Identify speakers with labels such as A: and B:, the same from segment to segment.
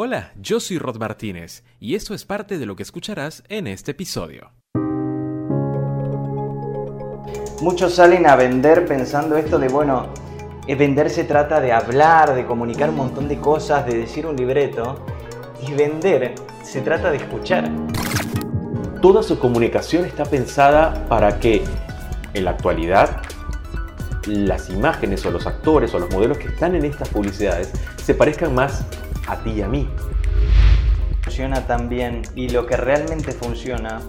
A: Hola, yo soy Rod Martínez y esto es parte de lo que escucharás en este episodio.
B: Muchos salen a vender pensando esto de, bueno, eh, vender se trata de hablar, de comunicar un montón de cosas, de decir un libreto. Y vender se trata de escuchar.
C: Toda su comunicación está pensada para que en la actualidad las imágenes o los actores o los modelos que están en estas publicidades se parezcan más a ti y a mí.
B: Funciona también y lo que realmente funciona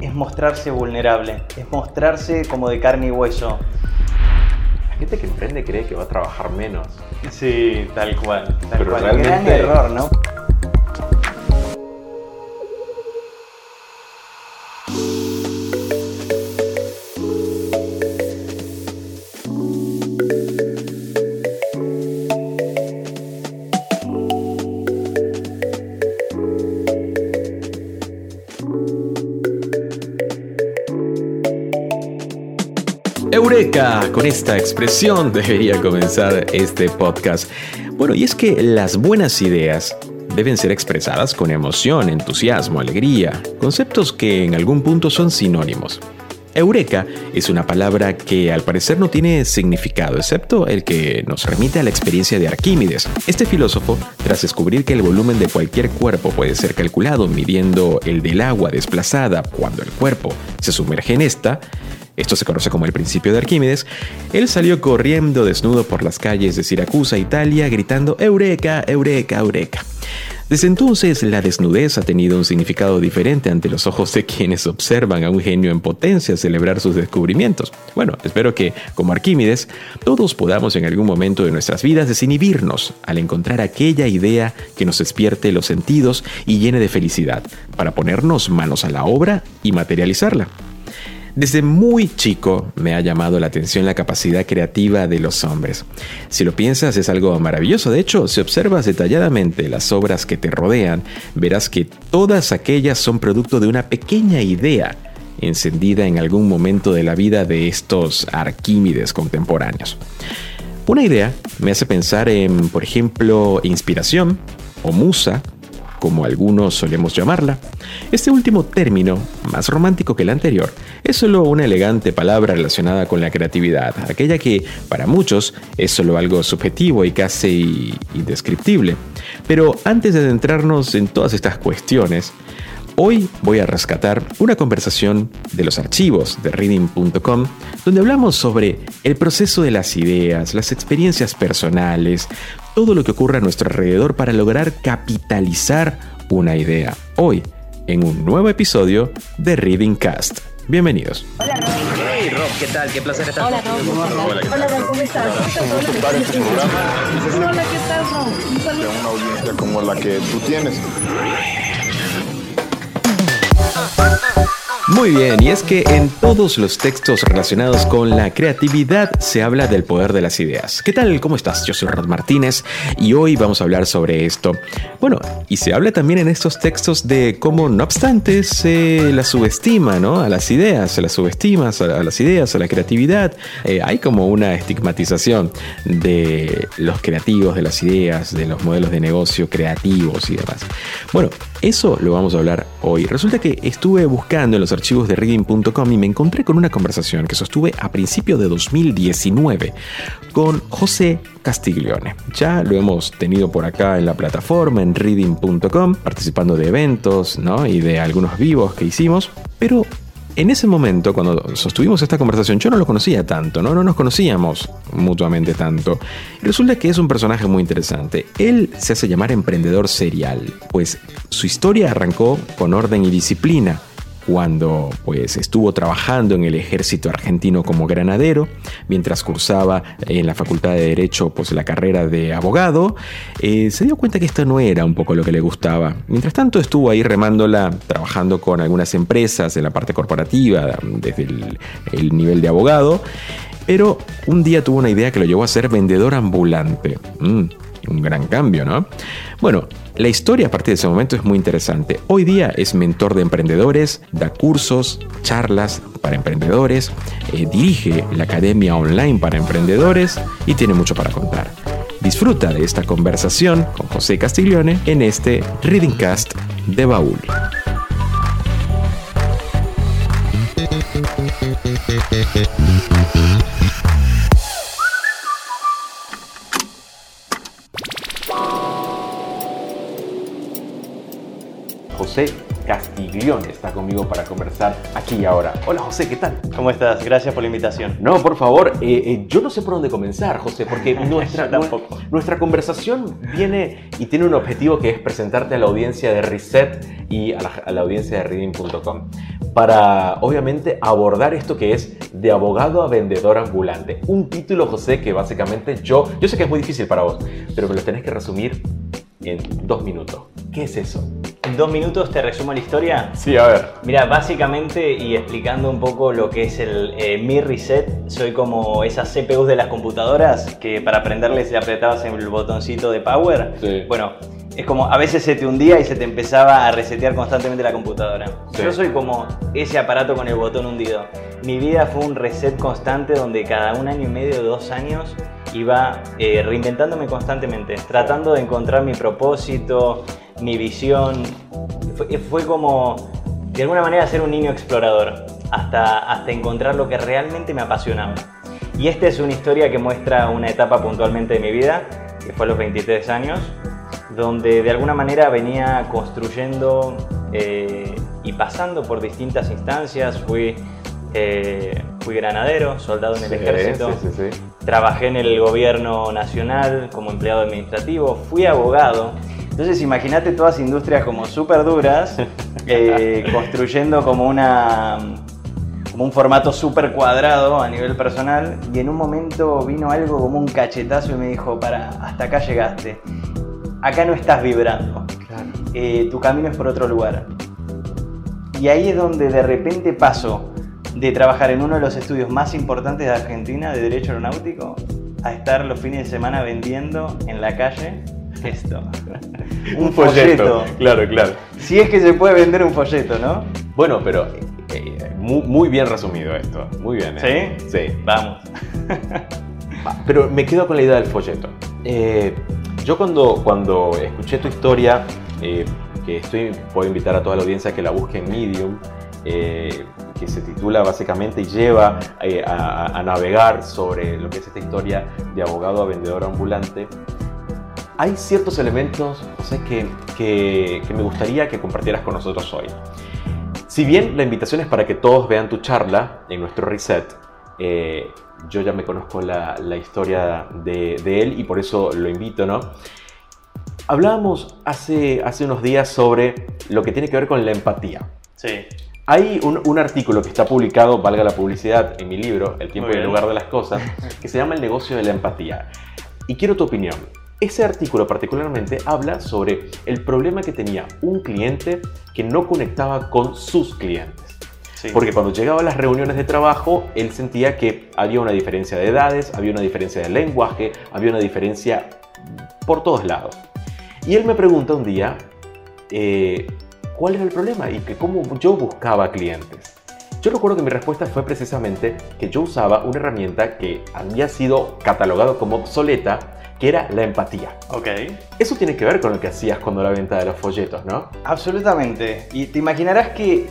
B: es mostrarse vulnerable, es mostrarse como de carne y hueso.
C: La gente que emprende cree que va a trabajar menos.
B: Sí, tal cual. Tal
C: Pero
B: cual.
C: realmente-
B: Gran error, ¿no?
A: Con esta expresión debería comenzar este podcast. Bueno, y es que las buenas ideas deben ser expresadas con emoción, entusiasmo, alegría, conceptos que en algún punto son sinónimos. Eureka es una palabra que al parecer no tiene significado, excepto el que nos remite a la experiencia de Arquímedes. Este filósofo, tras descubrir que el volumen de cualquier cuerpo puede ser calculado midiendo el del agua desplazada cuando el cuerpo se sumerge en esta, esto se conoce como el principio de Arquímedes, él salió corriendo desnudo por las calles de Siracusa, Italia, gritando Eureka, Eureka, Eureka. Desde entonces, la desnudez ha tenido un significado diferente ante los ojos de quienes observan a un genio en potencia celebrar sus descubrimientos. Bueno, espero que, como Arquímedes, todos podamos en algún momento de nuestras vidas desinhibirnos al encontrar aquella idea que nos despierte los sentidos y llene de felicidad, para ponernos manos a la obra y materializarla. Desde muy chico me ha llamado la atención la capacidad creativa de los hombres. Si lo piensas es algo maravilloso. De hecho, si observas detalladamente las obras que te rodean, verás que todas aquellas son producto de una pequeña idea encendida en algún momento de la vida de estos Arquímedes contemporáneos. Una idea me hace pensar en, por ejemplo, inspiración o musa, como algunos solemos llamarla. Este último término, más romántico que el anterior, es solo una elegante palabra relacionada con la creatividad, aquella que para muchos es solo algo subjetivo y casi indescriptible. Pero antes de adentrarnos en todas estas cuestiones, Hoy voy a rescatar una conversación de los archivos de reading.com donde hablamos sobre el proceso de las ideas, las experiencias personales, todo lo que ocurre a nuestro alrededor para lograr capitalizar una idea. Hoy, en un nuevo episodio de Reading Cast. Bienvenidos.
D: Hola Rob.
E: Hey Rob, ¿qué tal? Qué placer estar
D: Hola Rob. Hola Rob, ¿cómo estás? Hola, ¿qué tal Rob? Un saludo.
F: de una audiencia como la que tú tienes.
A: Muy bien, y es que en todos los textos relacionados con la creatividad se habla del poder de las ideas. ¿Qué tal? ¿Cómo estás? Yo soy Rod Martínez y hoy vamos a hablar sobre esto. Bueno, y se habla también en estos textos de cómo, no obstante, se las subestima, ¿no? A las ideas, se las subestima a las ideas, a la creatividad. Eh, hay como una estigmatización de los creativos, de las ideas, de los modelos de negocio creativos y demás. Bueno, eso lo vamos a hablar hoy. Resulta que estuve buscando en los archivos de reading.com y me encontré con una conversación que sostuve a principios de 2019 con José Castiglione. Ya lo hemos tenido por acá en la plataforma, en reading.com, participando de eventos ¿no? y de algunos vivos que hicimos, pero en ese momento, cuando sostuvimos esta conversación, yo no lo conocía tanto, ¿no? No nos conocíamos mutuamente tanto. Resulta que es un personaje muy interesante. Él se hace llamar emprendedor serial, pues su historia arrancó con orden y disciplina cuando pues estuvo trabajando en el ejército argentino como granadero, mientras cursaba en la Facultad de Derecho pues la carrera de abogado, eh, se dio cuenta que esto no era un poco lo que le gustaba. Mientras tanto estuvo ahí remándola, trabajando con algunas empresas en la parte corporativa, desde el, el nivel de abogado, pero un día tuvo una idea que lo llevó a ser vendedor ambulante. Mm, un gran cambio, ¿no? Bueno, la historia a partir de ese momento es muy interesante. Hoy día es mentor de emprendedores, da cursos, charlas para emprendedores, eh, dirige la academia online para emprendedores y tiene mucho para contar.
G: Disfruta de esta conversación con José Castiglione en este Reading Cast de Baúl.
A: José Castiglione está conmigo para conversar aquí y ahora. Hola José, ¿qué tal?
B: ¿Cómo estás? Gracias por la invitación.
A: No, por favor, eh, eh, yo no sé por dónde comenzar, José, porque nuestra,
B: Yo tampoco.
A: nuestra conversación viene y tiene un objetivo que es presentarte a la audiencia de Reset y a la, a la audiencia de Reading.com para, obviamente, abordar esto que es de abogado a vendedor ambulante. Un título, José, que básicamente yo, yo sé que es muy difícil para vos, pero me lo tenés que resumir en dos minutos. ¿Qué es eso?
B: En dos minutos te resumo la historia.
A: Sí, a ver.
B: Mira, básicamente y explicando un poco lo que es el eh, Mi Reset, soy como esas CPUs de las computadoras que para prenderles le apretabas el botoncito de power.
A: Sí.
B: Bueno, es como a veces se te hundía y se te empezaba a resetear constantemente la computadora.
A: Sí.
B: Yo soy como ese aparato con el botón hundido. Mi vida fue un reset constante donde cada un año y medio, dos años, iba eh, reinventándome constantemente, tratando de encontrar mi propósito, mi visión. Fue, fue como, de alguna manera, ser un niño explorador, hasta, hasta encontrar lo que realmente me apasionaba. Y esta es una historia que muestra una etapa puntualmente de mi vida, que fue a los 23 años, donde de alguna manera venía construyendo eh, y pasando por distintas instancias. Fui, eh, fui granadero, soldado en el
A: Sí,
B: ejército,
A: sí, sí, sí.
B: trabajé en el gobierno nacional como empleado administrativo, fui abogado. Entonces imagínate todas industrias como súper duras, eh, construyendo como una como un formato súper cuadrado a nivel personal y en un momento vino algo como un cachetazo y me dijo, para, hasta acá llegaste, acá no estás vibrando, Eh, tu camino es por otro lugar. Y ahí es donde de repente paso de trabajar en uno de los estudios más importantes de Argentina de Derecho Aeronáutico a estar los fines de semana vendiendo en la calle esto. un folleto.
A: Claro, claro.
B: Si es que se puede vender un folleto, ¿no?
A: Bueno, pero eh, muy, muy bien resumido esto. Muy bien. ¿eh?
B: ¿Sí?
A: Sí.
B: Vamos.
A: Pero me quedo con la idea del folleto. Eh, yo cuando, cuando escuché tu historia, eh, que estoy, puedo invitar a toda la audiencia a que la busque en Medium, eh, que se titula básicamente y lleva eh, a, a navegar sobre lo que es esta historia de abogado a vendedor ambulante, hay ciertos elementos sea, que, que, que me gustaría que compartieras con nosotros hoy. Si bien la invitación es para que todos vean tu charla en nuestro reset, eh, yo ya me conozco la, la historia de, de él y por eso lo invito, ¿no? Hablábamos hace, hace unos días sobre lo que tiene que ver con la empatía.
B: Sí.
A: Hay un, un artículo que está publicado, valga la publicidad, en mi libro, El tiempo y el lugar de las cosas, que se llama El negocio de la empatía. Y quiero tu opinión. Ese artículo particularmente habla sobre el problema que tenía un cliente que no conectaba con sus clientes.
B: sí.
A: Porque cuando llegaba a las reuniones de trabajo, él sentía que había una diferencia de edades, había una diferencia de lenguaje, había una diferencia por todos lados. Y él me pregunta un día eh, cuál era el problema y que cómo yo buscaba clientes. Yo recuerdo que mi respuesta fue precisamente que yo usaba una herramienta que había sido catalogado como obsoleta, que era la empatía.
B: Ok.
A: Eso tiene que ver con lo que hacías cuando la venta de los folletos, ¿no?
B: Absolutamente. Y te imaginarás que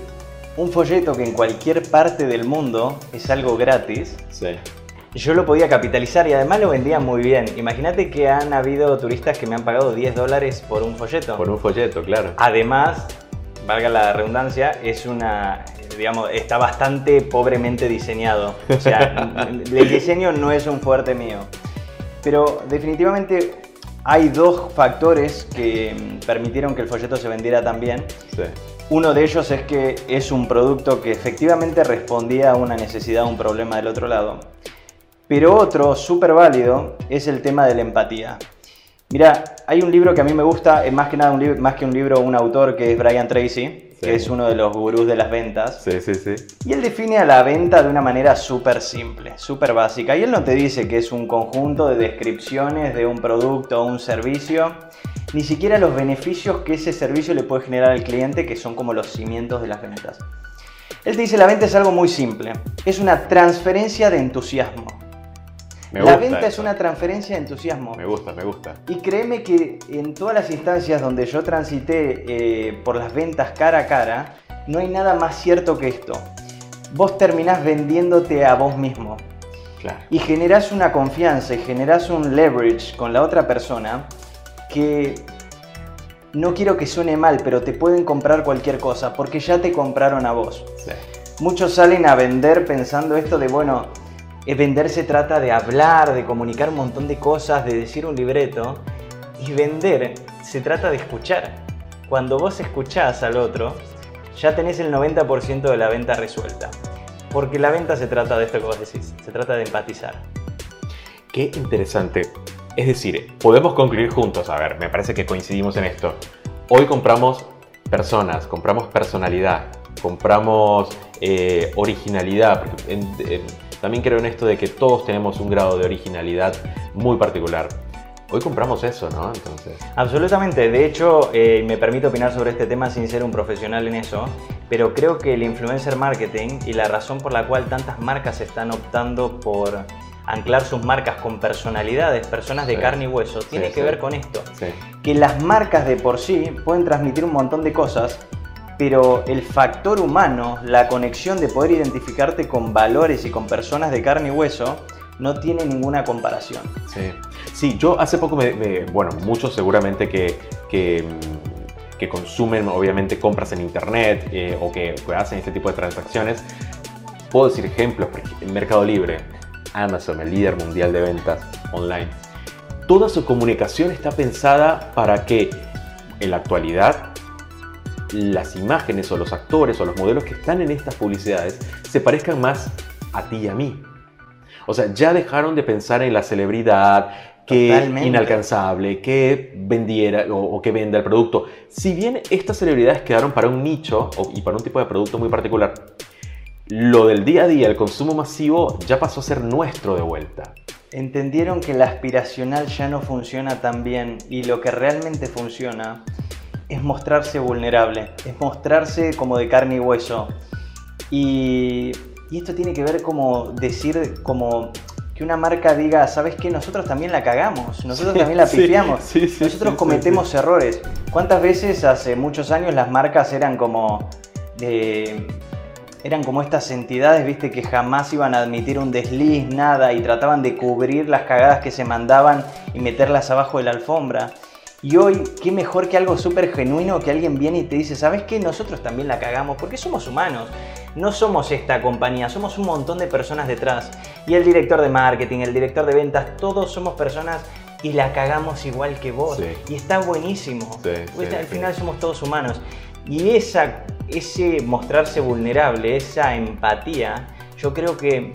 B: un folleto que en cualquier parte del mundo es algo gratis,
A: Sí.
B: yo lo podía capitalizar y además lo vendía muy bien. Imagínate que han habido turistas que me han pagado 10 dólares por un folleto.
A: Por un folleto, claro.
B: Además, valga la redundancia, es una, digamos, está bastante pobremente diseñado. O sea, el diseño no es un fuerte mío. Pero definitivamente hay dos factores que mm, permitieron que el folleto se vendiera tan bien.
A: Sí.
B: Uno de ellos es que es un producto que efectivamente respondía a una necesidad, a un problema del otro lado. Pero otro súper válido es el tema de la empatía. Mira, hay un libro que a mí me gusta, es más que nada un más que un libro, un autor que es Brian Tracy, que es uno de los gurús de las ventas.
A: Sí, sí, sí.
B: Y él define a la venta de una manera súper simple, súper básica. Y él no te dice que es un conjunto de descripciones de un producto o un servicio, ni siquiera los beneficios que ese servicio le puede generar al cliente, que son como los cimientos de las ventas. Él te dice la venta es algo muy simple, es una transferencia de entusiasmo.
A: Me
B: la
A: gusta
B: venta es una transferencia de entusiasmo.
A: Me gusta, me gusta.
B: Y créeme que en todas las instancias donde yo transité eh, por las ventas cara a cara, no hay nada más cierto que esto. Vos terminás vendiéndote a vos mismo
A: Claro.
B: y generás una confianza y generás un leverage con la otra persona que no quiero que suene mal, pero te pueden comprar cualquier cosa porque ya te compraron a vos.
A: Sí.
B: Muchos salen a vender pensando esto de, bueno, vender se trata de hablar, de comunicar un montón de cosas, de decir un libreto. Y vender se trata de escuchar. Cuando vos escuchás al otro, ya tenés el 90% de la venta resuelta. Porque la venta se trata de esto que vos decís, se trata de empatizar.
A: Qué interesante. Es decir, podemos concluir juntos, a ver, me parece que coincidimos en esto. Hoy compramos personas, compramos personalidad, compramos eh, originalidad. También creo en esto de que todos tenemos un grado de originalidad muy particular. Hoy compramos eso, ¿no? Entonces,
B: Absolutamente, de hecho eh, me permito opinar sobre este tema sin ser un profesional en eso, pero creo que el influencer marketing y la razón por la cual tantas marcas están optando por anclar sus marcas con personalidades, personas de
A: Sí.
B: carne y hueso, tiene
A: Sí,
B: que
A: sí.
B: ver con esto. Que las marcas de por sí pueden transmitir un montón de cosas, pero el factor humano, la conexión de poder identificarte con valores y con personas de carne y hueso, no tiene ninguna comparación.
A: Sí, sí yo hace poco me, bueno, muchos seguramente que, mm, que consumen obviamente compras en internet eh, o que, que hacen este tipo de transacciones, puedo decir ejemplos, en Mercado Libre, Amazon, el líder mundial de ventas online, toda su comunicación está pensada para que en la actualidad las imágenes o los actores o los modelos que están en estas publicidades se parezcan más a ti y a mí. O sea, ya dejaron de pensar en la celebridad, que
B: Totalmente.
A: inalcanzable, que vendiera o, o que venda el producto. Si bien estas celebridades quedaron para un nicho o- y para un tipo de producto muy particular, lo del día a día, el consumo masivo, ya pasó a ser nuestro de vuelta.
B: Entendieron que la aspiracional ya no funciona tan bien y lo que realmente funciona es mostrarse vulnerable, es mostrarse como de carne y hueso. Y, y esto tiene que ver como decir, como que una marca diga, ¿sabes qué? Nosotros también la cagamos, nosotros
A: Sí,
B: también la pifiamos,
A: sí, sí,
B: nosotros cometemos errores. ¿Cuántas veces hace muchos años las marcas eran como... eh, eran como estas entidades, viste, que jamás iban a admitir un desliz, nada, y trataban de cubrir las cagadas que se mandaban y meterlas abajo de la alfombra. Y hoy, qué mejor que algo súper genuino que alguien viene y te dice, ¿sabes qué? Nosotros también la cagamos, porque somos humanos. No somos esta compañía, somos un montón de personas detrás. Y el director de marketing, el director de ventas, todos somos personas y la cagamos igual que vos.
A: Sí.
B: Y está buenísimo.
A: Sí,
B: Porque
A: sí,
B: al final somos todos humanos. Y esa, ese mostrarse vulnerable, esa empatía, yo creo que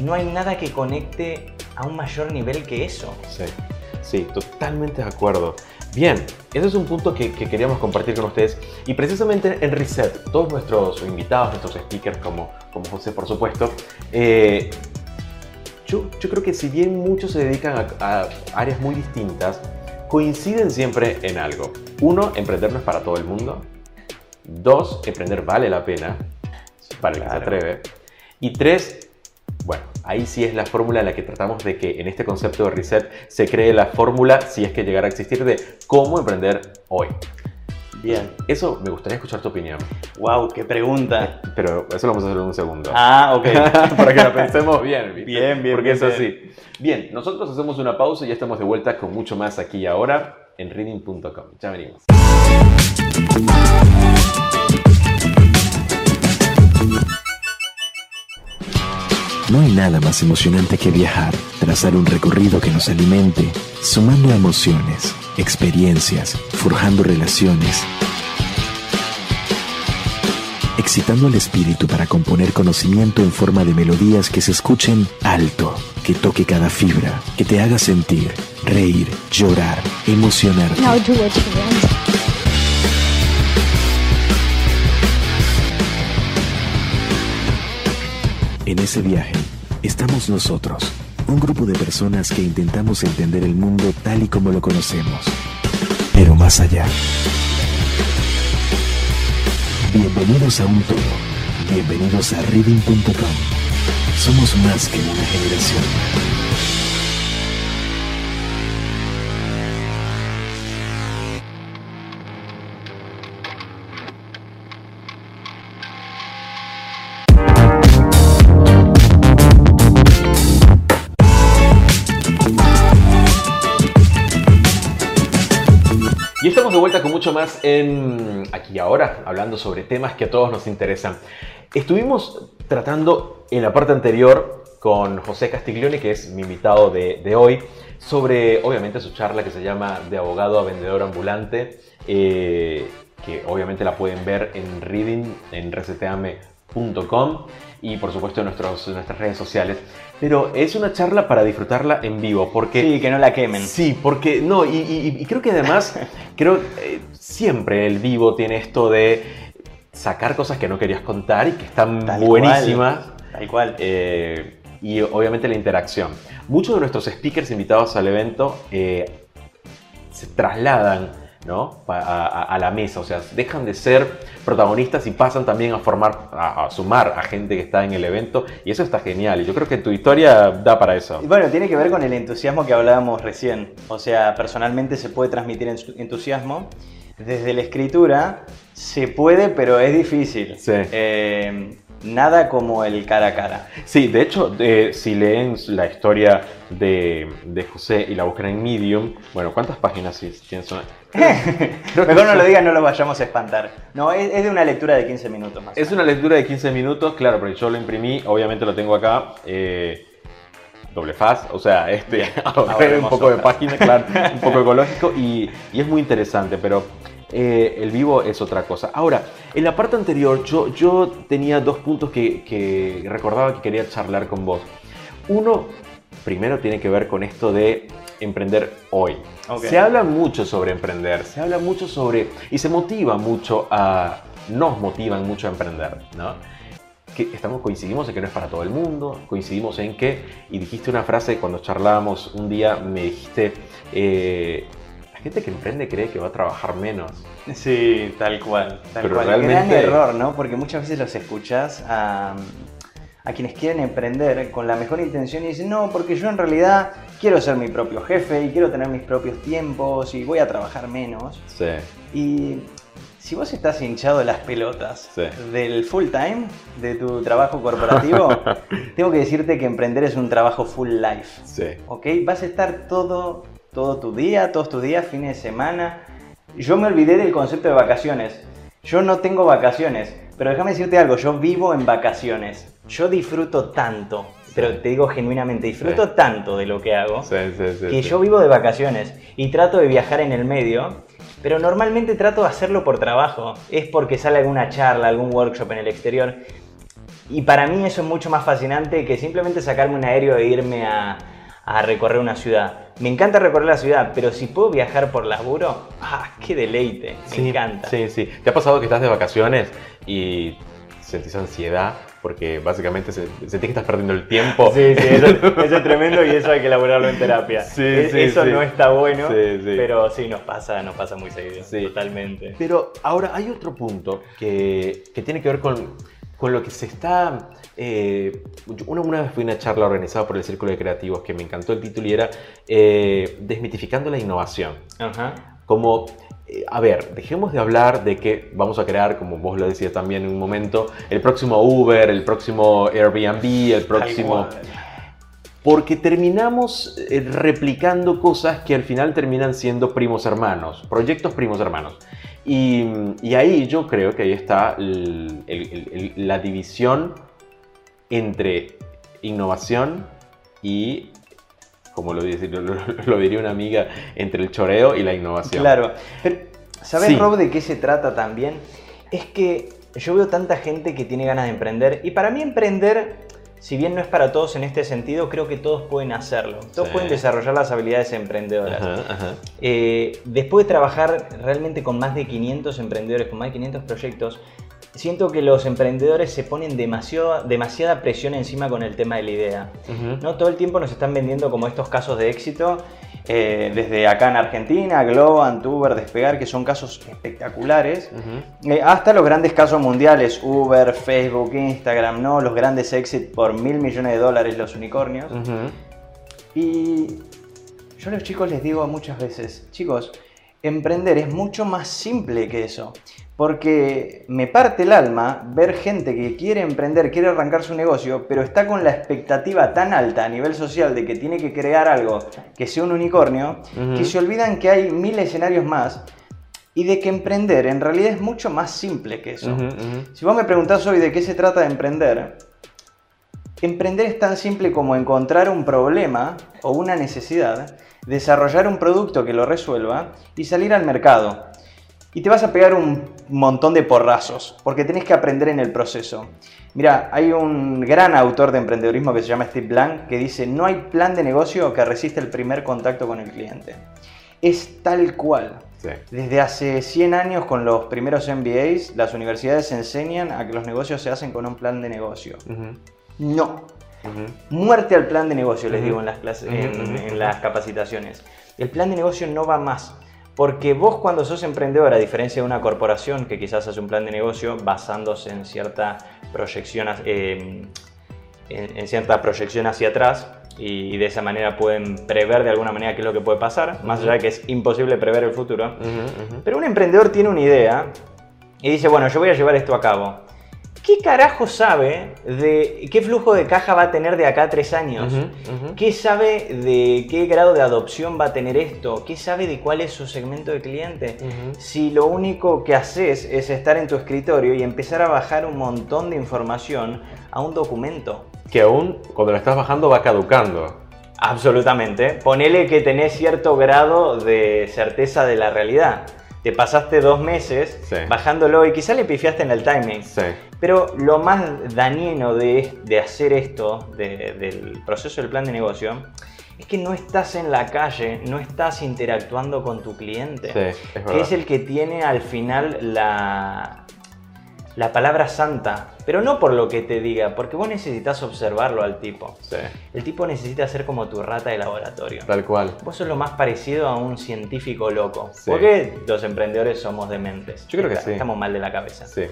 B: no hay nada que conecte a un mayor nivel que eso.
A: Sí, totalmente de acuerdo. Bien, ese es un punto que, que queríamos compartir con ustedes. Y precisamente en Reset, todos nuestros invitados, nuestros speakers, como, como José, por supuesto, eh, yo, yo creo que si bien muchos se dedican a, a áreas muy distintas, coinciden siempre en algo. Uno, emprender no es para todo el mundo. Dos, emprender vale la pena para el que se atreve. Y tres, ahí sí es la fórmula en la que tratamos de que en este concepto de reset se cree la fórmula, si es que llegara a existir, de cómo emprender hoy.
B: Bien.
A: Eso me gustaría escuchar tu opinión,
B: Wow, qué pregunta.
A: pero eso lo vamos a hacer en un segundo.
B: Ah, ok.
A: Para que la pensemos bien, ¿viste?
B: Bien, bien,
A: Porque
B: bien,
A: es así. Bien, nosotros hacemos una pausa y ya estamos de vuelta con mucho más aquí y ahora en reading.com. Ya venimos.
H: No hay nada más emocionante que viajar, trazar un recorrido que nos alimente, sumando emociones, experiencias, forjando relaciones, excitando el espíritu para componer conocimiento en forma de melodías que se escuchen alto, que toque cada fibra, que te haga sentir, reír, llorar, emocionarte. En ese viaje estamos nosotros, un grupo de personas que intentamos entender el mundo tal y como lo conocemos, pero más allá. Bienvenidos a un todo. Bienvenidos a reading.com. Somos más que una generación.
A: Vuelta con mucho más en aquí y ahora, hablando sobre temas que a todos nos interesan. Estuvimos tratando en la parte anterior con José Castiglione, que es mi invitado de, hoy, sobre obviamente su charla que se llama De abogado a vendedor ambulante, eh, que obviamente la pueden ver en Reading, en reseteame.com y por supuesto en, nuestros, nuestras redes sociales. Pero es una charla para disfrutarla en vivo, porque...
B: Sí, que no la quemen.
A: Sí, porque no, y, y- y creo que además, creo eh, siempre el vivo tiene esto de sacar cosas que no querías contar y que están
B: Tal
A: buenísimas.
B: cual, Tal cual.
A: eh, y obviamente la interacción. Muchos de nuestros speakers invitados al evento eh, se trasladan ¿no? A, a- a la mesa, o sea, dejan de ser protagonistas y pasan también a formar, a, a sumar a gente que está en el evento y eso está genial y yo creo que tu historia da para eso.
B: Y Bueno, tiene que ver con el entusiasmo que hablábamos recién. O sea, personalmente se puede transmitir en- entusiasmo. Desde la escritura se puede, pero es difícil.
A: Sí.
B: Eh, nada como el cara a cara.
A: Sí, de hecho, eh, si leen la historia de, de José y la buscan en Medium, bueno, ¿cuántas páginas sí tienes? Una-
B: Mejor no lo digan, no lo vayamos a espantar. No, es, es de una lectura de 15 minutos más.
A: Es una lectura de 15 minutos, claro, porque yo lo imprimí, obviamente lo tengo acá, eh, doble faz, o sea, este, ahorré un poco de página, claro, un poco ecológico y, y es muy interesante, pero eh, el vivo es otra cosa. Ahora, en la parte anterior yo, yo tenía dos puntos que, que recordaba que quería charlar con vos. Uno, primero tiene que ver con esto de emprender hoy. Se habla mucho sobre emprender, se habla mucho sobre y se motiva mucho a, nos motivan mucho a emprender, ¿no? Que estamos, coincidimos en que no es para todo el mundo, coincidimos en que, y dijiste una frase cuando charlábamos un día, me dijiste, eh, gente que emprende cree que va a trabajar menos.
B: Sí, tal cual. Tal
A: Pero
B: cual.
A: realmente-
B: Gran error, ¿no? Porque muchas veces los escuchas a, a quienes quieren emprender con la mejor intención y dicen, no, porque yo en realidad quiero ser mi propio jefe y quiero tener mis propios tiempos y voy a trabajar menos.
A: Sí,
B: Y si vos estás hinchado de las pelotas
A: Sí.
B: del full time de tu trabajo corporativo, tengo que decirte que emprender es un trabajo full life.
A: sí.
B: ¿ok? Vas a estar todo, todo tu día, todos tus días, fines de semana. Yo me olvidé del concepto de vacaciones. Yo no tengo vacaciones, pero déjame decirte algo, yo vivo en vacaciones. Yo disfruto tanto, pero te digo genuinamente, disfruto
A: Sí.
B: tanto de lo que hago,
A: Sí, sí,
B: que yo vivo de vacaciones y trato de viajar en el medio, pero normalmente trato de hacerlo por trabajo. Es porque sale alguna charla, algún workshop en el exterior. Y para mí eso es mucho más fascinante que simplemente sacarme un aéreo e irme a, a recorrer una ciudad. Me encanta recorrer la ciudad, pero si puedo viajar por laburo, ¡ah, qué deleite! Me
A: Sí,
B: encanta.
A: Sí, sí. ¿Te ha pasado que estás de vacaciones y sentís ansiedad? Porque básicamente se- sentís que estás perdiendo el tiempo.
B: Sí, sí, eso, eso es tremendo y eso hay que elaborarlo en terapia.
A: Sí,
B: E-
A: sí,
B: eso
A: sí.
B: no está bueno,
A: Sí, sí.
B: pero sí nos pasa, nos pasa muy seguido.
A: Sí.
B: Totalmente.
A: Pero ahora hay otro punto que, que tiene que ver con, con lo que se está... eh, una, una vez fui a una charla organizada por el Círculo de Creativos que me encantó el título y era eh, Desmitificando la innovación.
B: Ajá.
A: Como, eh, a ver, dejemos de hablar de que vamos a crear, como vos lo decías también en un momento, el próximo Uber, el próximo Airbnb, el próximo... Porque terminamos replicando cosas que al final terminan siendo primos hermanos, proyectos primos hermanos. Y, y ahí yo creo que ahí está el- el- el- el- la división entre innovación y, como lo, dice- lo- lo- lo diría una amiga, entre el choreo y la innovación.
B: Claro. Pero, ¿sabes,
A: Sí.
B: Rob, de qué se trata también? Es que yo veo tanta gente que tiene ganas de emprender y para mí emprender, si bien no es para todos en este sentido, creo que todos pueden hacerlo. Todos
A: Sí.
B: pueden desarrollar las habilidades emprendedoras.
A: Ajá, ajá.
B: Eh, después de trabajar realmente con más de 500 emprendedores, con más de 500 proyectos, siento que los emprendedores se ponen demasiado, demasiada presión encima con el tema de la idea. ¿no? Todo el tiempo nos están vendiendo como estos casos de éxito eh, desde acá en Argentina, Globo, Antuber, Despegar, que son casos espectaculares, eh, hasta los grandes casos mundiales, Uber, Facebook, Instagram, ¿no? los grandes exit por mil millones de dólares, los unicornios. Y yo a los chicos les digo muchas veces, chicos, emprender es mucho más simple que eso. Porque me parte el alma ver gente que quiere emprender, quiere arrancar su negocio, pero está con la expectativa tan alta a nivel social de que tiene que crear algo que sea un unicornio, que se olvidan que hay mil escenarios más y de que emprender en realidad es mucho más simple que eso. Si vos me preguntás hoy de qué se trata de emprender, emprender es tan simple como encontrar un problema o una necesidad, desarrollar un producto que lo resuelva y salir al mercado. Y te vas a pegar un montón de porrazos, porque tenés que aprender en el proceso. Mira, hay un gran autor de emprendedorismo que se llama Steve Blank que dice, no hay plan de negocio que resista el primer contacto con el cliente. Es tal cual. Desde hace 100 años con los primeros MBAs, las universidades enseñan a que los negocios se hacen con un plan de negocio. No. Muerte al plan de negocio, les digo en las, clases, en las capacitaciones. El plan de negocio no va más. Porque vos cuando sos emprendedor, a diferencia de una corporación que quizás hace un plan de negocio basándose en cierta proyección, eh, en, cierta proyección hacia atrás, y, de esa manera pueden prever de alguna manera qué es lo que puede pasar, más allá de que es imposible prever el futuro. Pero un emprendedor tiene una idea y dice, bueno, yo voy a llevar esto a cabo. ¿Qué carajo sabe de qué flujo de caja va a tener de acá a tres años? ¿Qué sabe de qué grado de adopción va a tener esto? ¿Qué sabe de cuál es su segmento de cliente? Si lo único que haces es estar en tu escritorio y empezar a bajar un montón de información a un documento.
A: Que aún cuando lo estás bajando va caducando.
B: Absolutamente. Ponele que tenés cierto grado de certeza de la realidad te pasaste dos meses bajándolo y quizás le pifiaste en el timing. Pero lo más dañino de, hacer esto, del proceso del plan de negocio, es que no estás en la calle, no estás interactuando con tu cliente, que es el que tiene al final la, la palabra santa, pero no por lo que te diga, porque vos necesitas observarlo al tipo. El tipo necesita ser como tu rata de laboratorio.
A: Tal cual.
B: Vos sos lo más parecido a un científico loco. Porque los emprendedores somos dementes.
A: Yo creo que sí.
B: Estamos mal de la cabeza. Sí.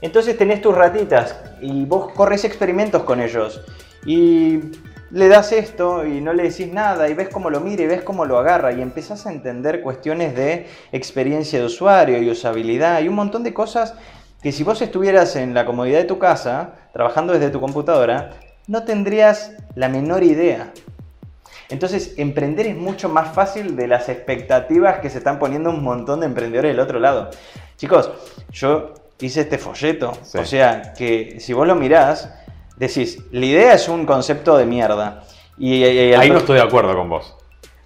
B: Entonces tenés tus ratitas y vos corres experimentos con ellos. Y le das esto y no le decís nada y ves cómo lo mira y ves cómo lo agarra y empezás a entender cuestiones de experiencia de usuario y usabilidad y un montón de cosas que si vos estuvieras en la comodidad de tu casa, trabajando desde tu computadora, no tendrías la menor idea. Entonces, emprender es mucho más fácil de las expectativas que se están poniendo un montón de emprendedores del otro lado. Chicos, yo hice este folleto, o sea, que si vos lo mirás, decís, la idea es un concepto de mierda. Y,
A: Ahí no estoy de acuerdo con vos.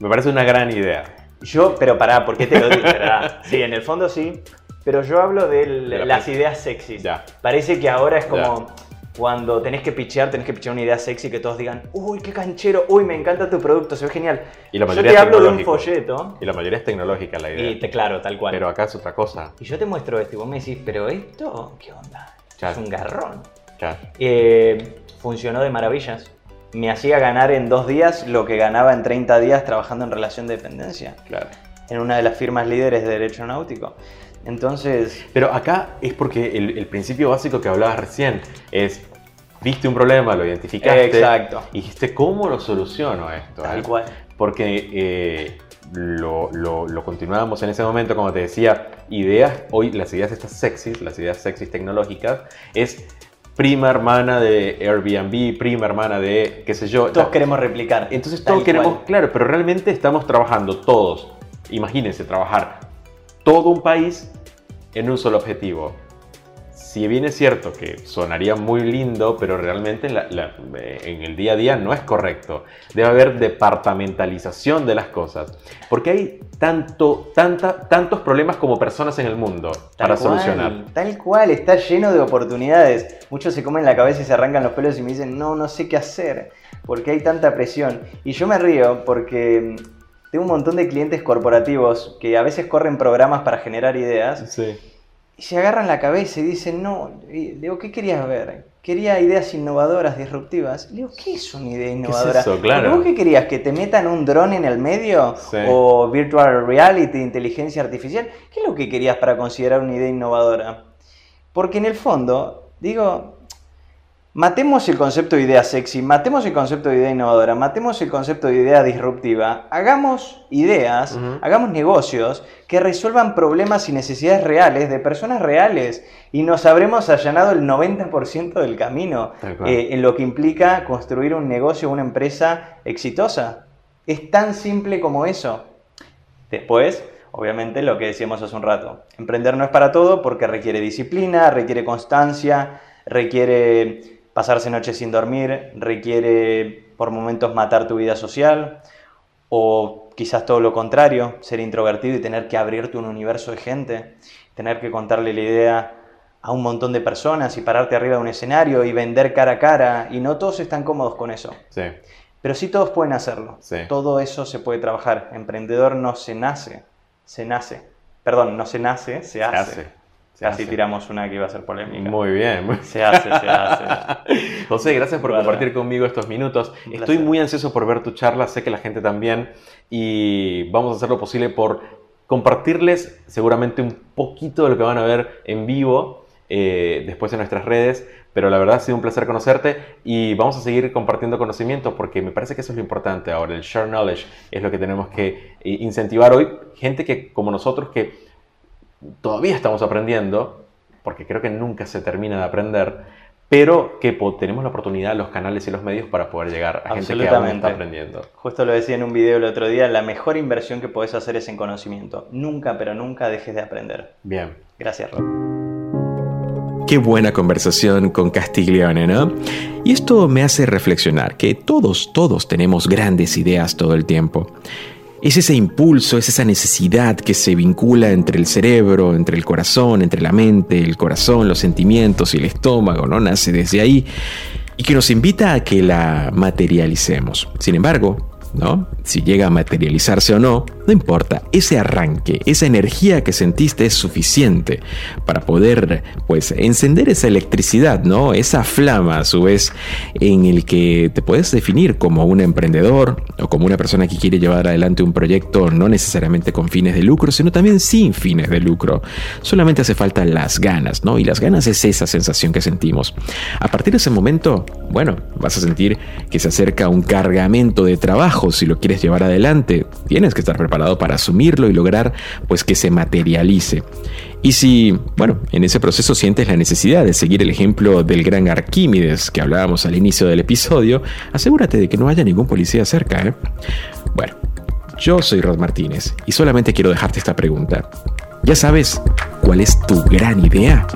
A: Me parece una gran idea.
B: Yo, pero pará, ¿por qué te lo digo? sí, en el fondo sí, pero yo hablo de, las ideas sexys. Parece que ahora es como cuando tenés que pichear, tenés que pichear una idea sexy que todos digan, uy, qué canchero, uy, me encanta tu producto, se ve genial.
A: Y la mayoría
B: yo te hablo de un folleto.
A: Y la mayoría es tecnológica la idea.
B: Y te, claro, tal cual.
A: Pero acá es otra cosa.
B: Y yo te muestro esto y vos me decís, pero esto, ¿qué onda? Es un garrón. Eh, funcionó de maravillas. Me hacía ganar en dos días lo que ganaba en 30 días trabajando en relación de dependencia.
A: Claro.
B: En una de las firmas líderes de derecho náutico. Entonces...
A: Pero acá es porque el, principio básico que hablabas recién es, viste un problema, lo identificaste
B: Exacto.
A: y dijiste, ¿cómo lo soluciono esto?
B: Tal cual.
A: Porque eh, lo, lo, continuábamos en ese momento, como te decía, ideas, hoy las ideas estas sexys, las ideas sexys tecnológicas, es prima hermana de Airbnb, prima hermana de qué sé yo.
B: Todos queremos replicar.
A: Entonces todos queremos, claro, pero realmente estamos trabajando todos. Imagínense trabajar todo un país en un solo objetivo. Si bien es cierto que sonaría muy lindo, pero realmente en, el día a día no es correcto. Debe haber departamentalización de las cosas. Porque hay tanto, tanta, tantos problemas como personas en el mundo para solucionar.
B: Tal cual, está lleno de oportunidades. Muchos se comen la cabeza y se arrancan los pelos y me dicen, no, no sé qué hacer. Porque hay tanta presión. Y yo me río porque tengo un montón de clientes corporativos que a veces corren programas para generar ideas.
A: Sí.
B: Y se agarran la cabeza y dicen, no, y digo, ¿qué querías ver? Quería ideas innovadoras, disruptivas. Le digo, ¿qué es una idea innovadora?
I: eso? Claro.
B: ¿Vos qué querías? ¿Que te metan un dron en el medio?
I: Sí.
B: ¿O virtual reality, inteligencia artificial? ¿Qué es lo que querías para considerar una idea innovadora? Porque en el fondo, digo, matemos el concepto de idea sexy, matemos el concepto de idea innovadora, matemos el concepto de idea disruptiva, hagamos ideas, hagamos negocios que resuelvan problemas y necesidades reales de personas reales y nos habremos allanado el 90% del camino eh, en lo que implica construir un negocio, una empresa exitosa. Es tan simple como eso. Después, obviamente, lo que decíamos hace un rato. Emprender no es para todo porque requiere disciplina, requiere constancia, requiere pasarse noches sin dormir, requiere por momentos matar tu vida social o quizás todo lo contrario, ser introvertido y tener que abrirte un universo de gente, tener que contarle la idea a un montón de personas y pararte arriba de un escenario y vender cara a cara y no todos están cómodos con eso.
I: Sí,
B: Pero sí todos pueden hacerlo.
I: Sí.
B: Todo eso se puede trabajar. Emprendedor no se nace, se nace. Perdón, no se nace, se hace.
I: hace. Se
B: Así
I: hace.
B: tiramos una que iba a ser polémica.
I: muy bien.
B: Se hace, se hace.
I: José, gracias por compartir conmigo estos minutos.
B: Un
I: Estoy
B: placer.
I: muy ansioso por ver tu charla, sé que la gente también, y vamos a hacer lo posible por compartirles seguramente un poquito de lo que van a ver en vivo eh, después en nuestras redes, pero la verdad ha sido un placer conocerte y vamos a seguir compartiendo conocimiento porque me parece que eso es lo importante ahora, el share knowledge es lo que tenemos que eh, incentivar hoy, gente que como nosotros que todavía estamos aprendiendo, porque creo que nunca se termina de aprender, pero que tenemos la oportunidad, los canales y los medios para poder llegar a gente que aún está aprendiendo.
B: Justo lo decía en un video el otro día, la mejor inversión que podés hacer es en conocimiento. Nunca, pero nunca dejes de aprender.
I: Bien.
B: Gracias, Rob.
A: Qué buena conversación con Castiglione, ¿no? Y esto me hace reflexionar que todos, todos tenemos grandes ideas todo el tiempo. Es ese impulso, es esa necesidad que se vincula entre el cerebro, entre el corazón, entre la mente, el corazón, los sentimientos y el estómago, ¿no? Nace desde ahí y que nos invita a que la materialicemos. Sin embargo, ¿no? Si llega a materializarse o no, no importa. Ese arranque, esa energía que sentiste es suficiente para poder, pues, encender esa electricidad, ¿no? Esa flama, a su vez, en el que te puedes definir como un emprendedor o como una persona que quiere llevar adelante un proyecto no necesariamente con fines de lucro, sino también sin fines de lucro. Solamente hace falta las ganas, ¿no? Y las ganas es esa sensación que sentimos. A partir de ese momento, bueno, vas a sentir que se acerca un cargamento de trabajo si lo quieres llevar adelante. Tienes que estar preparado para asumirlo y lograr pues que se materialice. Y si, bueno, en ese proceso sientes la necesidad de seguir el ejemplo del gran Arquímedes que hablábamos al inicio del episodio, asegúrate de que no haya ningún policía cerca, ¿eh? Bueno, yo soy Rod Martínez y solamente quiero dejarte esta pregunta. ¿Ya sabes cuál es tu gran idea?